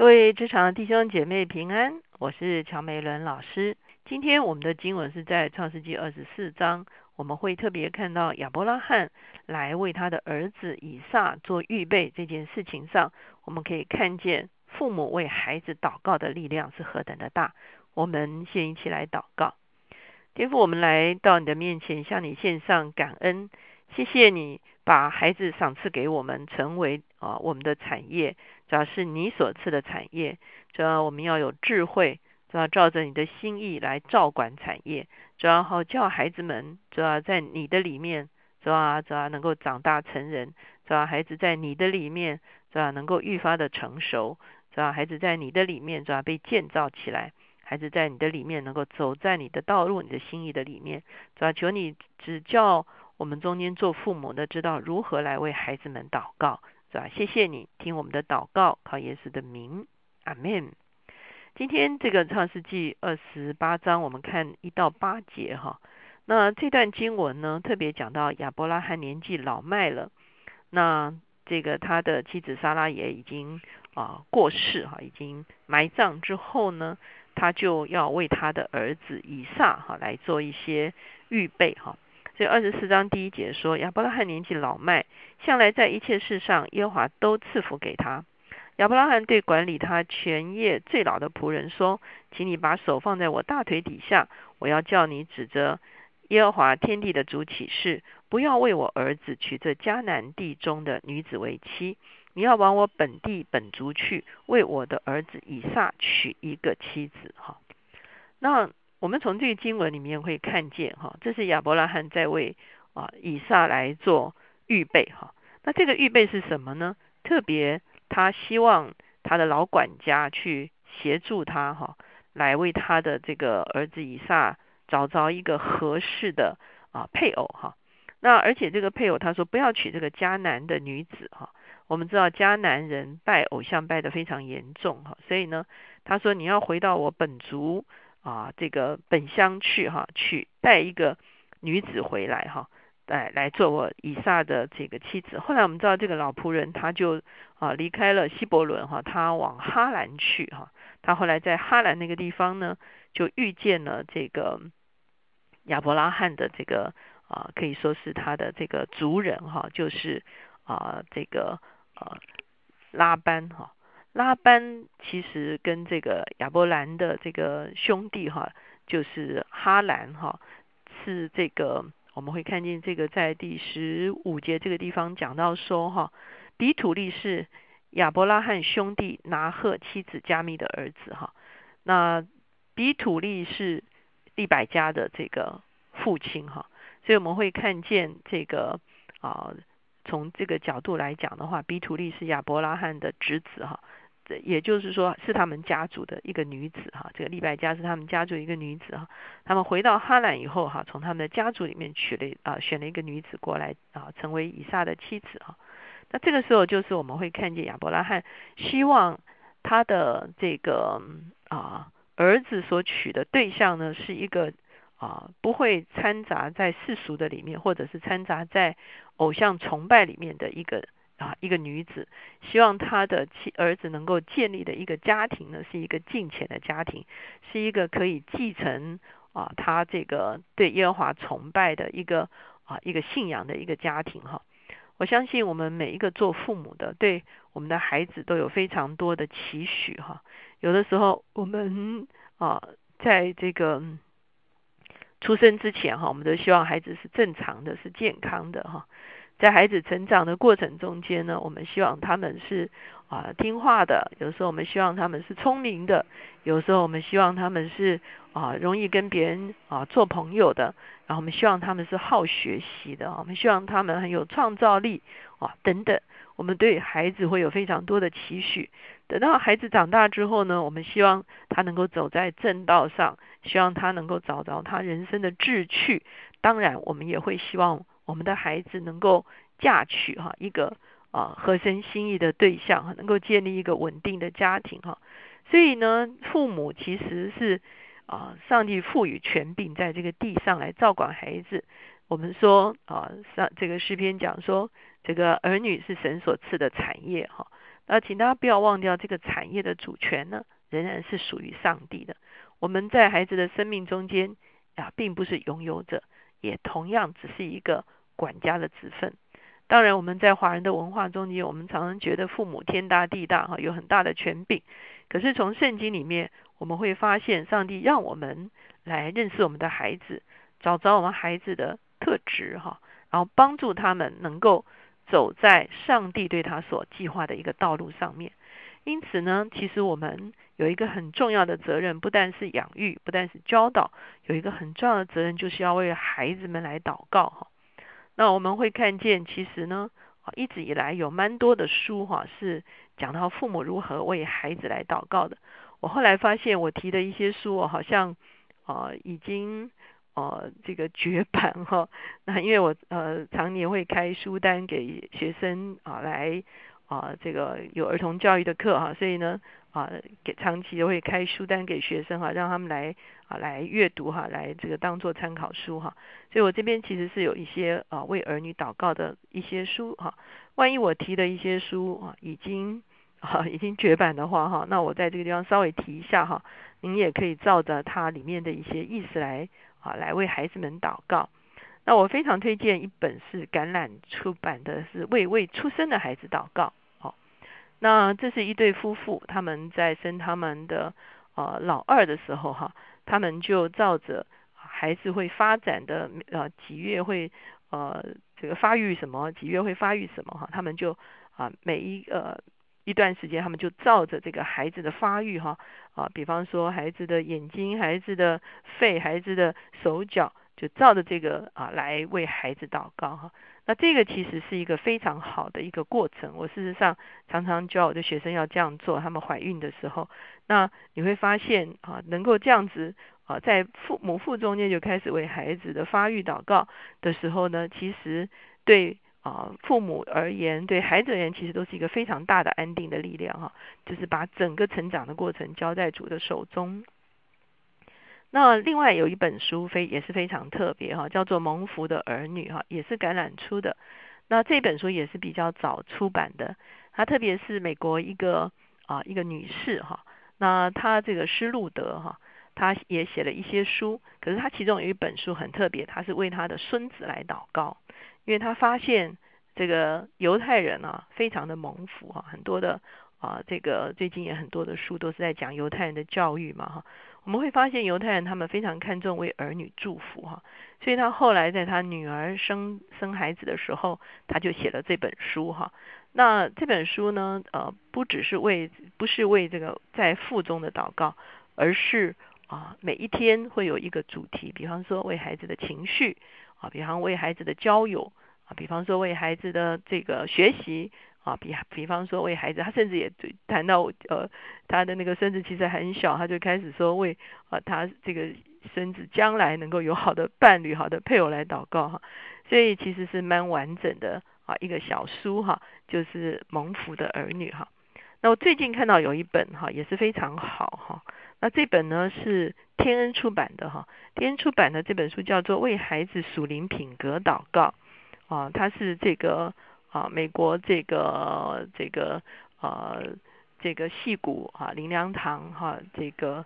各位职场弟兄姐妹平安，我是乔美伦老师。今天我们的经文是在创世纪二十四章，我们会特别看到亚伯拉罕来为他的儿子以撒做预备这件事情上，我们可以看见父母为孩子祷告的力量是何等的大。我们先一起来祷告，天父，我们来到你的面前，向你献上感恩，谢谢你把孩子赏赐给我们，成为啊我们的产业。主要是你所赐的产业，主要我们要有智慧，主要照着你的心意来照管产业，主要好叫孩子们，主要在你的里面，主要主要能够长大成人，主要孩子在你的里面，主要能够愈发的成熟，主要孩子在你的里面，主要被建造起来，孩子在你的里面能够走在你的道路、你的心意的里面，主要求你指教我们中间做父母的，知道如何来为孩子们祷告。是吧？谢谢你听我们的祷告，靠耶稣的名，阿门。今天这个创世纪二十八章，我们看一到八节哈。那这段经文呢，特别讲到亚伯拉罕年纪老迈了，那这个他的妻子莎拉也已经啊过世哈，已经埋葬之后呢，他就要为他的儿子以撒哈来做一些预备哈。所以二十四章第一节说，亚伯拉罕年纪老迈，向来在一切事上耶和华都赐福给他。亚伯拉罕对管理他全业最老的仆人说：“请你把手放在我大腿底下，我要叫你指着耶和华天地的主起誓，不要为我儿子娶这迦南地中的女子为妻。你要往我本地本族去，为我的儿子以撒娶一个妻子。”哈，那。我们从这个经文里面会看见，哈，这是亚伯拉罕在为啊以撒来做预备，哈。那这个预备是什么呢？特别他希望他的老管家去协助他，哈，来为他的这个儿子以撒找着一个合适的啊配偶，哈。那而且这个配偶他说不要娶这个迦南的女子，哈。我们知道迦南人拜偶像拜的非常严重，哈。所以呢，他说你要回到我本族。啊，这个本乡去哈，去带一个女子回来哈，来来做我以撒的这个妻子。后来我们知道这个老仆人他就啊离开了希伯伦哈，他往哈兰去哈。他后来在哈兰那个地方呢，就遇见了这个亚伯拉罕的这个啊，可以说是他的这个族人哈，就是啊这个啊拉班哈。拉班其实跟这个亚伯兰的这个兄弟哈，就是哈兰哈，是这个我们会看见这个在第十五节这个地方讲到说哈，比土利是亚伯拉罕兄弟拿赫妻子加密的儿子哈，那比土利是利百加的这个父亲哈，所以我们会看见这个啊，从这个角度来讲的话，比土利是亚伯拉罕的侄子哈。也就是说，是他们家族的一个女子哈，这个利百加是他们家族一个女子哈。他们回到哈兰以后哈，从他们的家族里面娶了啊，选了一个女子过来啊，成为以撒的妻子哈。那这个时候就是我们会看见亚伯拉罕希望他的这个啊儿子所娶的对象呢，是一个啊不会掺杂在世俗的里面，或者是掺杂在偶像崇拜里面的一个。啊，一个女子希望她的妻儿子能够建立的一个家庭呢，是一个敬虔的家庭，是一个可以继承啊，他这个对耶和华崇拜的一个啊一个信仰的一个家庭哈。我相信我们每一个做父母的，对我们的孩子都有非常多的期许哈。有的时候我们啊，在这个出生之前哈，我们都希望孩子是正常的，是健康的哈。在孩子成长的过程中间呢，我们希望他们是啊听话的，有时候我们希望他们是聪明的，有时候我们希望他们是啊容易跟别人啊做朋友的，然后我们希望他们是好学习的，我们希望他们很有创造力啊等等，我们对孩子会有非常多的期许。等到孩子长大之后呢，我们希望他能够走在正道上，希望他能够找着他人生的志趣。当然，我们也会希望。我们的孩子能够嫁娶哈一个啊合身心意的对象哈，能够建立一个稳定的家庭哈。所以呢，父母其实是啊上帝赋予权柄在这个地上来照管孩子。我们说啊上这个诗篇讲说，这个儿女是神所赐的产业哈。那请大家不要忘掉，这个产业的主权呢，仍然是属于上帝的。我们在孩子的生命中间啊，并不是拥有者，也同样只是一个管家的职分。当然，我们在华人的文化中间，我们常常觉得父母天大地大哈，有很大的权柄。可是从圣经里面，我们会发现，上帝让我们来认识我们的孩子，找着我们孩子的特质哈，然后帮助他们能够走在上帝对他所计划的一个道路上面。因此呢，其实我们有一个很重要的责任，不但是养育，不但是教导，有一个很重要的责任，就是要为孩子们来祷告哈。那我们会看见，其实呢，一直以来有蛮多的书哈，是讲到父母如何为孩子来祷告的。我后来发现，我提的一些书哦，好像啊已经呃这个绝版哈。那因为我呃常年会开书单给学生啊来啊这个有儿童教育的课哈，所以呢。啊，给长期都会开书单给学生哈，让他们来啊来阅读哈，来这个当做参考书哈。所以我这边其实是有一些啊为儿女祷告的一些书哈。万一我提的一些书啊已经啊 已经绝版的话哈，那我在这个地方稍微提一下哈，您也可以照着它里面的一些意思来啊来为孩子们祷告。那我非常推荐一本是橄榄出版的，是为未出生的孩子祷告。那这是一对夫妇，他们在生他们的呃老二的时候哈，他们就照着孩子会发展的呃几月会呃这个发育什么几月会发育什么哈，他们就啊每一呃一段时间他们就照着这个孩子的发育哈啊，比方说孩子的眼睛、孩子的肺、孩子的手脚，就照着这个啊来为孩子祷告哈。那这个其实是一个非常好的一个过程。我事实上常常教我的学生要这样做。他们怀孕的时候，那你会发现啊，能够这样子啊，在父母腹中间就开始为孩子的发育祷告的时候呢，其实对啊父母而言，对孩子而言，其实都是一个非常大的安定的力量哈。就是把整个成长的过程交在主的手中。那另外有一本书非也是非常特别哈，叫做《蒙福的儿女》哈，也是橄榄出的。那这本书也是比较早出版的。它特别是美国一个啊一个女士哈，那她这个施路德哈，她也写了一些书。可是她其中有一本书很特别，她是为她的孙子来祷告，因为她发现这个犹太人啊非常的蒙福哈，很多的啊这个最近也很多的书都是在讲犹太人的教育嘛哈。我们会发现犹太人他们非常看重为儿女祝福哈，所以他后来在他女儿生生孩子的时候，他就写了这本书哈。那这本书呢，呃，不只是为不是为这个在腹中的祷告，而是啊每一天会有一个主题，比方说为孩子的情绪啊，比方为孩子的交友啊，比方说为孩子的这个学习。啊，比比方说为孩子，他甚至也谈到呃，他的那个孙子其实很小，他就开始说为啊他这个孙子将来能够有好的伴侣、好的配偶来祷告哈。所以其实是蛮完整的啊一个小书哈，就是蒙福的儿女哈。那我最近看到有一本哈也是非常好哈，那这本呢是天恩出版的哈，天恩出版的这本书叫做为孩子属灵品格祷告啊，它是这个。啊，美国这个这个呃这个戏骨啊林良堂哈这个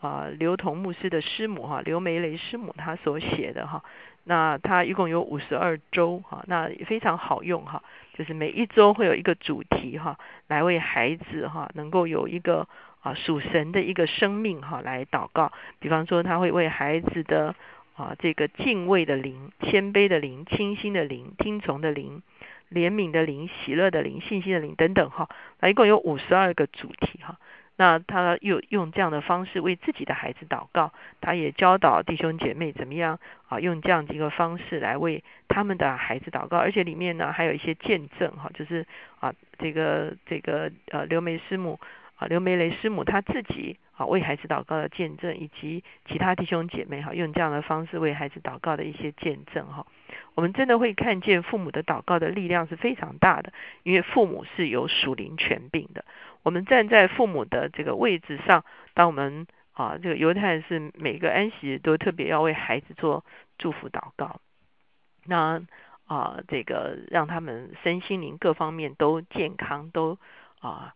啊刘同牧师的师母哈刘梅雷师母他所写的哈，那他一共有五十二周哈，那也非常好用哈，就是每一周会有一个主题哈，来为孩子哈能够有一个啊属神的一个生命哈来祷告，比方说他会为孩子的啊这个敬畏的灵、谦卑的灵、清新的灵、听从的灵。怜悯的灵、喜乐的灵、信心的灵等等哈，那一共有五十二个主题哈。那他又用这样的方式为自己的孩子祷告，他也教导弟兄姐妹怎么样啊，用这样的一个方式来为他们的孩子祷告。而且里面呢还有一些见证哈，就是啊这个这个呃刘梅师母啊刘梅雷师母他自己啊为孩子祷告的见证，以及其他弟兄姐妹哈用这样的方式为孩子祷告的一些见证哈。我们真的会看见父母的祷告的力量是非常大的，因为父母是有属灵权柄的。我们站在父母的这个位置上，当我们啊，这个犹太人是每个安息日都特别要为孩子做祝福祷告，那啊，这个让他们身心灵各方面都健康，都啊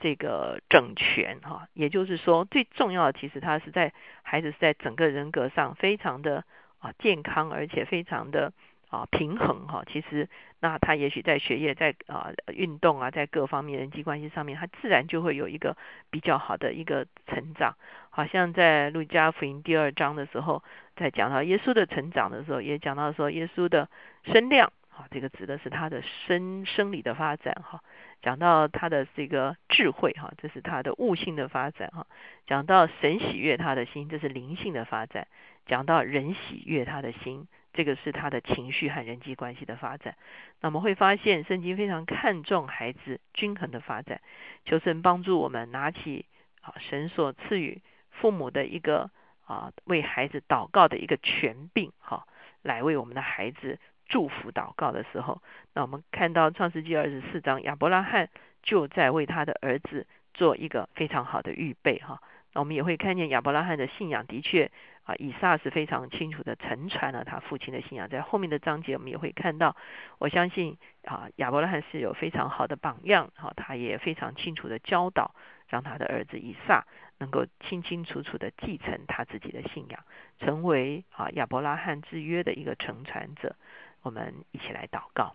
这个整全哈，也就是说最重要的其实他是在孩子是在整个人格上非常的啊健康，而且非常的。啊，平衡哈，其实那他也许在学业、在啊运动啊，在各方面人际关系上面，他自然就会有一个比较好的一个成长。好像在路加福音第二章的时候，在讲到耶稣的成长的时候，也讲到说耶稣的身量啊，这个指的是他的生生理的发展哈。讲到他的这个智慧哈，这是他的悟性的发展哈。讲到神喜悦他的心，这是灵性的发展。讲到人喜悦他的心。这个是他的情绪和人际关系的发展。那我们会发现，圣经非常看重孩子均衡的发展。求神帮助我们拿起啊神所赐予父母的一个啊为孩子祷告的一个权柄，哈，来为我们的孩子祝福祷告的时候，那我们看到创世纪二十四章，亚伯拉罕就在为他的儿子做一个非常好的预备，哈。那我们也会看见亚伯拉罕的信仰的确。啊，以撒是非常清楚的承传了他父亲的信仰，在后面的章节我们也会看到。我相信啊，亚伯拉罕是有非常好的榜样，哈，他也非常清楚的教导，让他的儿子以撒能够清清楚楚的继承他自己的信仰，成为啊亚伯拉罕之约的一个承传者。我们一起来祷告。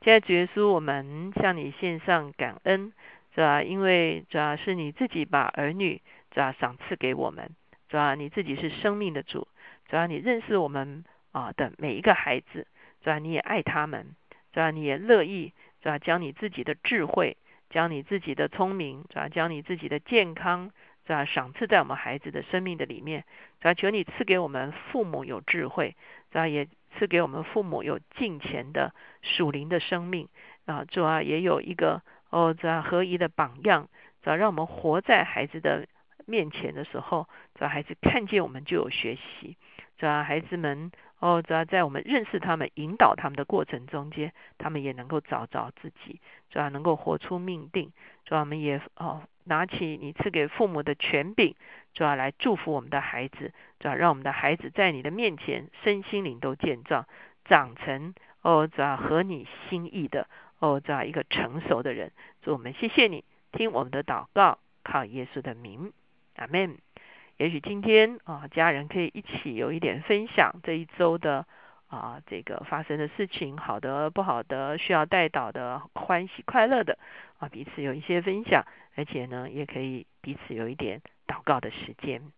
现在主耶稣，我们向你献上感恩，是吧？因为主要是你自己把儿女主要赏赐给我们。主要你自己是生命的主，主要你认识我们啊的每一个孩子，主要你也爱他们，主要你也乐意，主要将你自己的智慧，将你自己的聪明，主要将你自己的健康，主要赏赐在我们孩子的生命的里面，主要求你赐给我们父母有智慧，主要也赐给我们父母有敬虔的属灵的生命啊，主要也有一个哦这合一的榜样，主要让我们活在孩子的。面前的时候，只要孩子看见我们就有学习；只要孩子们哦，只要在我们认识他们、引导他们的过程中间，他们也能够找着自己，主要能够活出命定。主要我们也哦，拿起你赐给父母的权柄，主要来祝福我们的孩子，主要让我们的孩子在你的面前身心灵都健壮，长成哦，主要合你心意的哦，这样一个成熟的人。主我们谢谢你，听我们的祷告，靠耶稣的名。阿门。也许今天啊，家人可以一起有一点分享这一周的啊，这个发生的事情，好的、不好的，需要带导的、欢喜、快乐的啊，彼此有一些分享，而且呢，也可以彼此有一点祷告的时间。